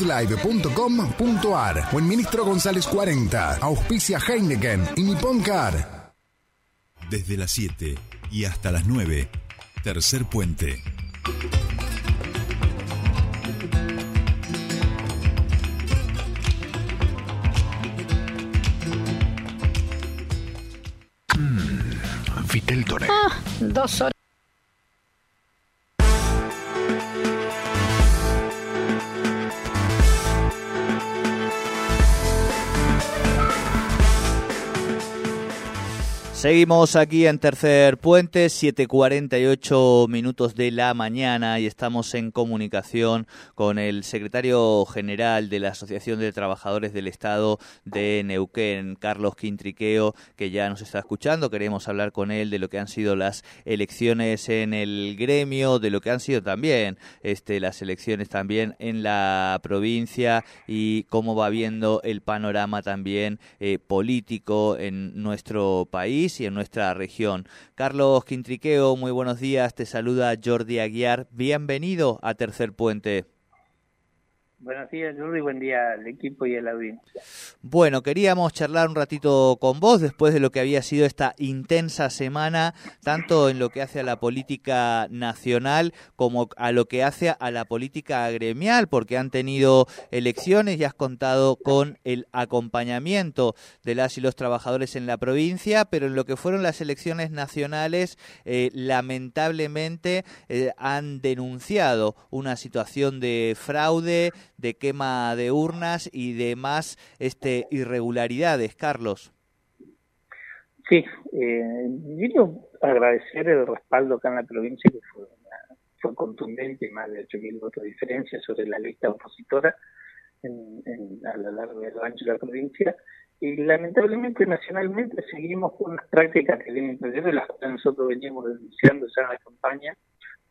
live.com.ar o en Ministro González 40. Auspicia Heineken y Nippon Car. Desde las 7 y hasta las 9. Tercer puente. Vitel Toné. Ah, dos horas. Seguimos aquí en Tercer Puente, 7.48 minutos de la mañana y estamos en comunicación con el secretario general de la Asociación de Trabajadores del Estado de Neuquén, Carlos Quintriqueo, que ya nos está escuchando. Queremos hablar con él de lo que han sido las elecciones en el gremio, de lo que han sido también este, las elecciones también en la provincia y cómo va viendo el panorama también eh, político en nuestro país y en nuestra región. Carlos Quintriqueo, muy buenos días. Te saluda Jordi Aguiar. Bienvenido a Tercer Puente. Buenos días, Jordi. Buen día al equipo y a la audiencia. Bueno, queríamos charlar un ratito con vos después de lo que había sido esta intensa semana, tanto en lo que hace a la política nacional como a lo que hace a la política gremial, porque han tenido elecciones y has contado con el acompañamiento de las y los trabajadores en la provincia, pero en lo que fueron las elecciones nacionales, eh, lamentablemente eh, han denunciado una situación de fraude, de quema de urnas y demás este, irregularidades. Carlos. Sí, eh, quiero agradecer el respaldo acá en la provincia, que fue, fue contundente, más de 8.000 votos de diferencia sobre la lista opositora en, a lo largo del ancho de la provincia. Y lamentablemente, nacionalmente, seguimos con las prácticas que vienen de las que nosotros veníamos denunciando ya en la campaña,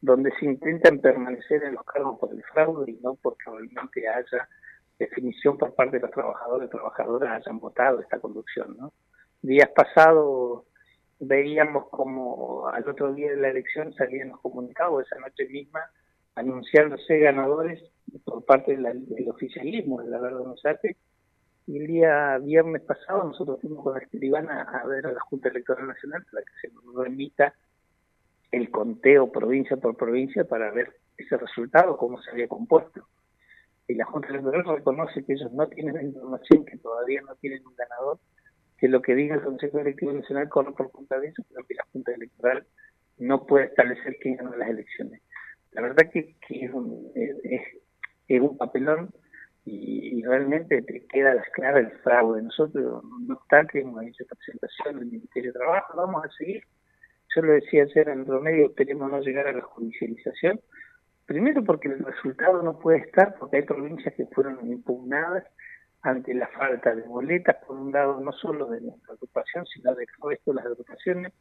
donde se intentan permanecer en los cargos por el fraude y no porque realmente haya definición por parte de los trabajadores y trabajadoras hayan votado esta conducción. ¿no? Días pasados veíamos como al otro día de la elección salían los comunicados, esa noche misma, anunciándose ganadores por parte del oficialismo, de la verdad no y el día viernes pasado nosotros fuimos con la escribana a ver a la Junta Electoral Nacional para que se nos remita el conteo provincia por provincia para ver ese resultado, cómo se había compuesto. Y la Junta Electoral reconoce que ellos no tienen la información, que todavía no tienen un ganador, que lo que diga el Consejo Electivo Nacional corre por cuenta de eso, pero que la Junta Electoral no puede establecer quién ganó las elecciones. La verdad que, es, un, es, un papelón y, realmente te queda las claras el fraude. Nosotros, no obstante, hemos hecho presentación del Ministerio de Trabajo, vamos a seguir yo lo decía ayer en el medio, esperemos no llegar a la judicialización. Primero porque el resultado no puede estar, porque hay provincias que fueron impugnadas ante la falta de boletas, por un lado no solo de nuestra agrupación, sino del resto de las agrupaciones.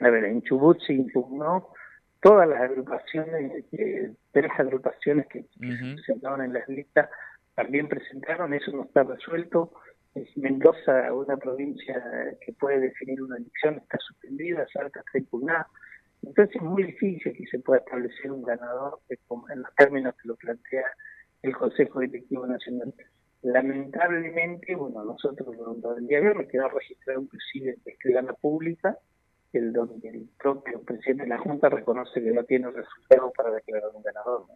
A ver, en Chubut se impugnó todas las agrupaciones, eh, tres agrupaciones que, se presentaban en las listas también presentaron, eso no está resuelto. Mendoza, una provincia que puede definir una elección, está suspendida, Salta está impugnada. Entonces es muy difícil que se pueda establecer un ganador en los términos que lo plantea el Consejo Directivo Nacional. Lamentablemente, bueno, nosotros el día me quedó registrado inclusive en escribana pública, el donde el propio presidente de la Junta reconoce que no tiene resultado para declarar un ganador. ¿no?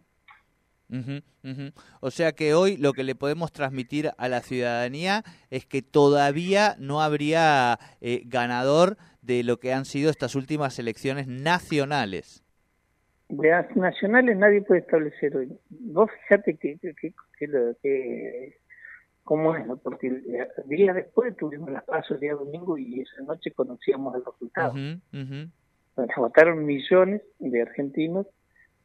O sea que hoy lo que le podemos transmitir a la ciudadanía es que todavía no habría eh, ganador de lo que han sido estas últimas elecciones nacionales. De las nacionales nadie puede establecer hoy. Vos fíjate que, que, que, cómo es, porque el día después tuvimos las pasos el día domingo y esa noche conocíamos el resultado. votaron millones de argentinos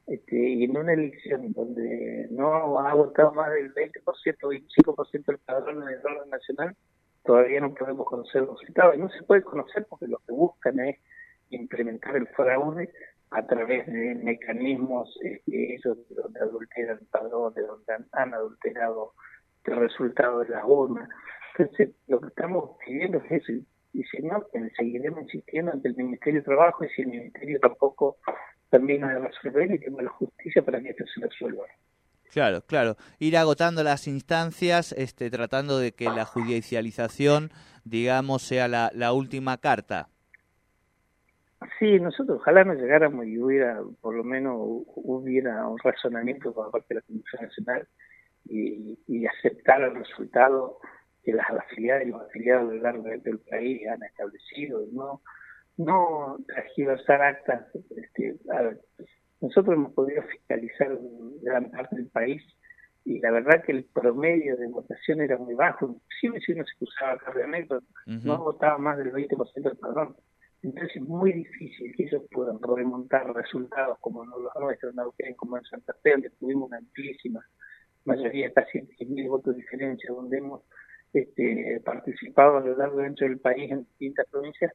este, y en una elección donde no ha votado más del 20%, 25% del padrón en el orden nacional, todavía no podemos conocer los resultados. Y no se puede conocer porque lo que buscan es implementar el fraude a través de mecanismos, este, de donde adulteran el padrón, de donde han, adulterado el resultado de las urnas. Entonces, lo que estamos pidiendo es. Y si no, seguiremos insistiendo ante el Ministerio de Trabajo y si el Ministerio tampoco termina de resolver y tengo la justicia para que esto se resuelva. Claro, claro. Ir agotando las instancias, este, tratando de que la judicialización, digamos, sea la, la última carta. Sí, nosotros ojalá nos llegáramos y hubiera, por lo menos, hubiera un razonamiento por parte de la Comisión Nacional y, y aceptar el resultado que las afiliadas y los afiliados a lo largo del país han establecido, no no transgiversar actas. Este, nosotros hemos podido fiscalizar gran parte del país y la verdad que el promedio de votación era muy bajo, inclusive si uno se cruzaba cargamento, no votaba más del 20% del padrón. Entonces es muy difícil que ellos puedan remontar resultados como los nuestros en como en Santa Fe, donde tuvimos una amplísima mayoría, casi 10.000 votos de diferencia, donde hemos este, participado a lo largo y ancho del país en distintas provincias,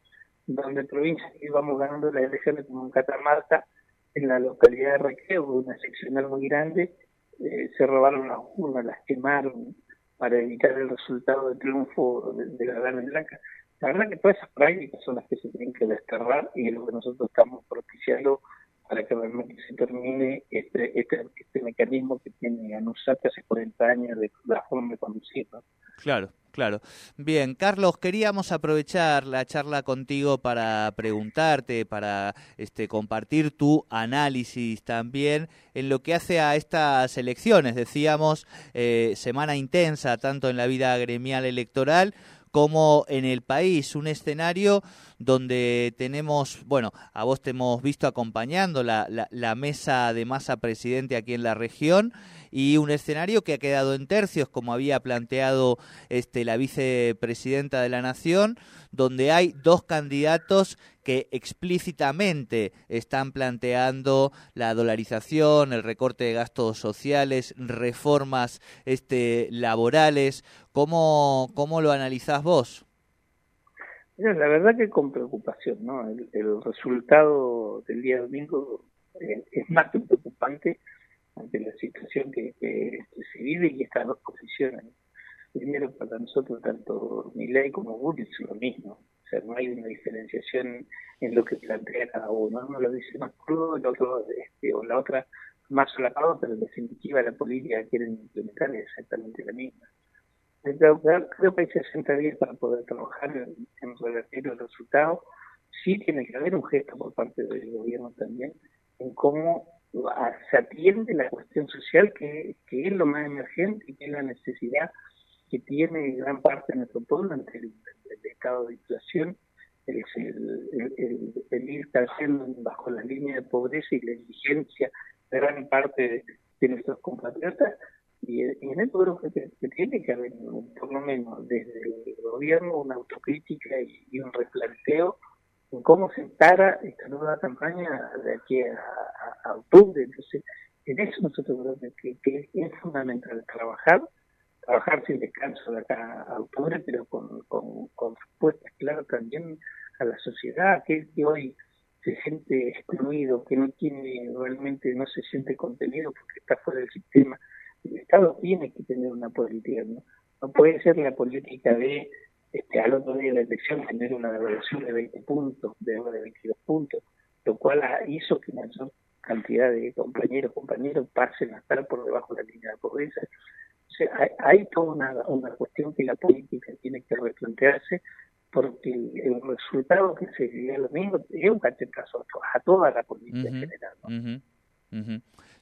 donde provincias íbamos ganando las elecciones como en Catamarca, en la localidad de Recreo, una seccional muy grande, eh, se robaron las urnas, las quemaron para evitar el resultado de triunfo de, la Verde Blanca. La verdad que todas esas prácticas son las que se tienen que desterrar y es lo que nosotros estamos propiciando para que realmente se termine este, este, este mecanismo que tiene ANUSAT hace 40 años de la forma de conducir. Claro, claro. Bien, Carlos, queríamos aprovechar la charla contigo para preguntarte, para este, compartir tu análisis también en lo que hace a estas elecciones. Decíamos, eh, semana intensa tanto en la vida gremial electoral como en el país, un escenario donde tenemos, bueno, a vos te hemos visto acompañando la, la, mesa de masa presidente aquí en la región y un escenario que ha quedado en tercios, como había planteado este, la vicepresidenta de la Nación, donde hay dos candidatos que explícitamente están planteando la dolarización, el recorte de gastos sociales, reformas este, laborales. ¿Cómo, cómo lo analizás vos? La verdad que con preocupación, ¿no? El, resultado del día domingo eh, es más que preocupante ante la situación que, se vive y estas dos posiciones. Primero, para nosotros, tanto ley como Bull es lo mismo. O sea, no hay una diferenciación en lo que plantea cada uno. Uno lo dice más crudo, el otro, este, o la otra más solapado, pero en definitiva la política que quieren implementar es exactamente la misma. Creo, que hay 60 días para poder trabajar en, revertir el resultado. Sí tiene que haber un gesto por parte del gobierno también en cómo se atiende la cuestión social que, es lo más emergente y que es la necesidad que tiene gran parte de nuestro pueblo ante el, estado de inflación, el, el, ir cayendo bajo la línea de pobreza y la indigencia de gran parte de, nuestros compatriotas. Y, en esto creo que, tiene que haber, por lo menos desde el gobierno, una autocrítica y, un replanteo en cómo se para esta nueva campaña de aquí a, octubre. Entonces, en eso nosotros creo que, que es fundamental trabajar trabajar sin descanso de acá a octubre, pero con, con, con respuestas claras también a la sociedad, que, que hoy se siente excluido, que no tiene realmente, no se siente contenido porque está fuera del sistema. El Estado tiene que tener una política, ¿no? No puede ser la política de, este, al otro día de la elección, tener una devaluación de 20 puntos, de, de 22 puntos, lo cual hizo que mayor cantidad de compañeros, compañeros pasen a estar por debajo de la línea de pobreza hay, toda una, una, cuestión que la política tiene que replantearse porque el, resultado que se vive lo mismo es un cachetazo a toda la política en general.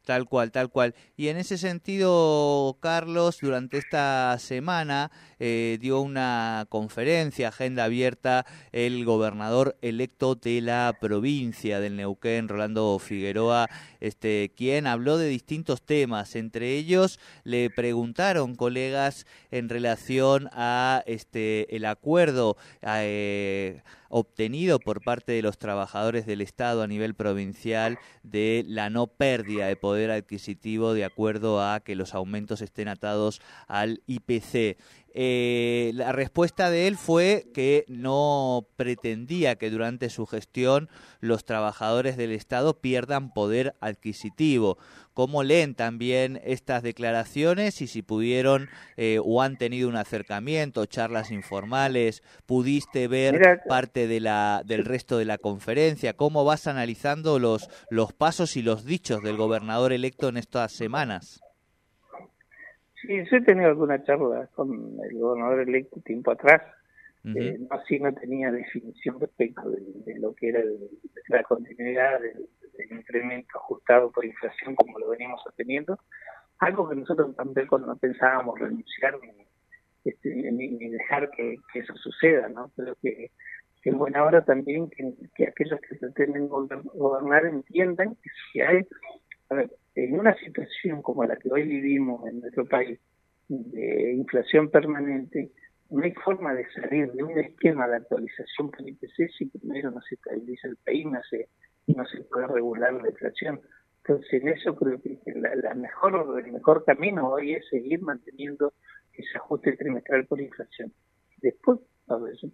Tal cual, tal cual. Y en ese sentido, Carlos, durante esta semana eh, dio una conferencia, agenda abierta, el gobernador electo de la provincia del Neuquén, Rolando Figueroa, este, quien habló de distintos temas. Entre ellos, le preguntaron colegas en relación a este el acuerdo. Eh, obtenido por parte de los trabajadores del Estado a nivel provincial de la no pérdida de poder adquisitivo de acuerdo a que los aumentos estén atados al IPC. Eh, la respuesta de él fue que no pretendía que durante su gestión los trabajadores del Estado pierdan poder adquisitivo. ¿Cómo leen también estas declaraciones y si pudieron eh, o han tenido un acercamiento, charlas informales, pudiste ver parte de la, del resto de la conferencia? ¿Cómo vas analizando los, los pasos y los dichos del gobernador electo en estas semanas? Sí, yo he tenido alguna charla con el gobernador electo tiempo atrás. Eh, no, así no tenía definición respecto de, lo que era la continuidad del, incremento ajustado por inflación como lo venimos obteniendo. Algo que nosotros tampoco no pensábamos renunciar ni, este, ni, dejar que, eso suceda, ¿no? Pero que, que en buena hora también que, aquellos que pretenden gobernar entiendan que si hay, a ver, en una situación como la que hoy vivimos en nuestro país, de inflación permanente, no hay forma de salir de un esquema de actualización por IPC si primero no se estabiliza el país no se, no se puede regular la inflación. Entonces, en eso creo que la, mejor, el mejor camino hoy es seguir manteniendo ese ajuste trimestral por inflación. Después,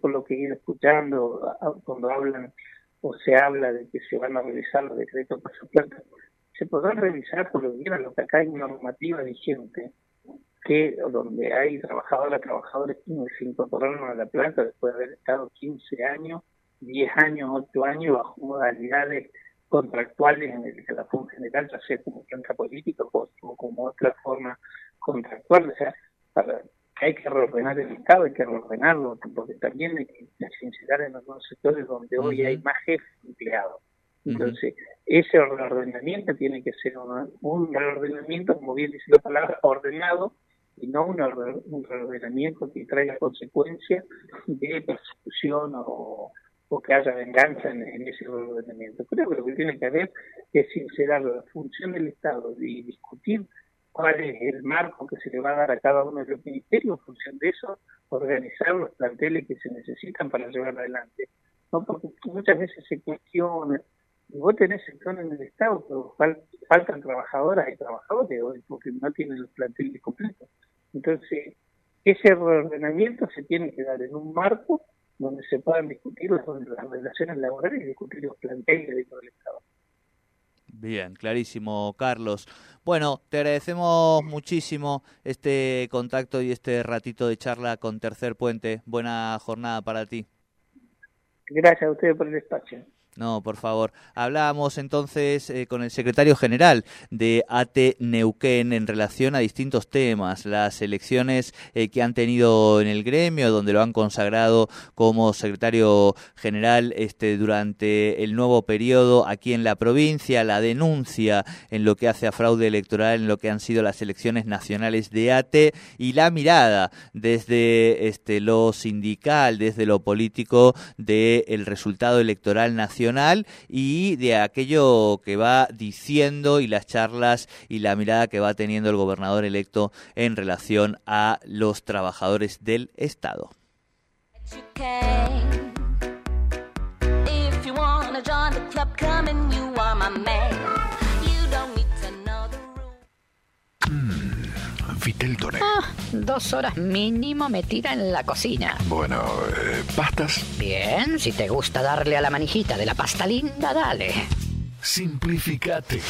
por lo que he ido escuchando, cuando hablan o se habla de que se van a revisar los decretos por su planta, se podrán revisar por lo que lo que acá hay normativa vigente, que donde hay trabajadoras, trabajadores que se incorporaron a la planta después de haber estado 15 años, 10 años, 8 años bajo modalidades contractuales en el que la Fund General, ya sea como planta política o, como otra forma contractual. O sea, para, que hay que reordenar el Estado, hay que reordenarlo, porque también hay que sincerar en algunos sectores donde hoy hay más jefes empleados. Entonces, ese reordenamiento tiene que ser un, reordenamiento, como bien dice la palabra, ordenado, y no un, reordenamiento que traiga consecuencias de persecución o, que haya venganza en, ese reordenamiento. Creo que lo que tiene que haber es sincerar la función del Estado y discutir cuál es el marco que se le va a dar a cada uno de los ministerios, en función de eso, organizar los planteles que se necesitan para llevar adelante. ¿no? Porque muchas veces se cuestiona y vos tenés sector en el Estado, pero faltan trabajadoras y trabajadores hoy porque no tienen los planteles completos. Entonces, ese reordenamiento se tiene que dar en un marco donde se puedan discutir las, relaciones laborales y discutir los planteles dentro del Estado. Bien, clarísimo, Carlos. Bueno, te agradecemos muchísimo este contacto y este ratito de charla con Tercer Puente. Buena jornada para ti. Gracias a ustedes por el espacio. No, por favor. Hablábamos entonces eh, con el secretario general de AT Neuquén en relación a distintos temas, las elecciones eh, que han tenido en el gremio, donde lo han consagrado como secretario general este, durante el nuevo periodo aquí en la provincia, la denuncia en lo que hace a fraude electoral, en lo que han sido las elecciones nacionales de AT y la mirada desde este, lo sindical, desde lo político del resultado electoral nacional y de aquello que va diciendo y las charlas y la mirada que va teniendo el gobernador electo en relación a los trabajadores del Estado. Ah, dos horas mínimo me tira en la cocina. Bueno, eh, ¿pastas? Bien, si te gusta darle a la manijita de la pasta linda, dale. Simplificate.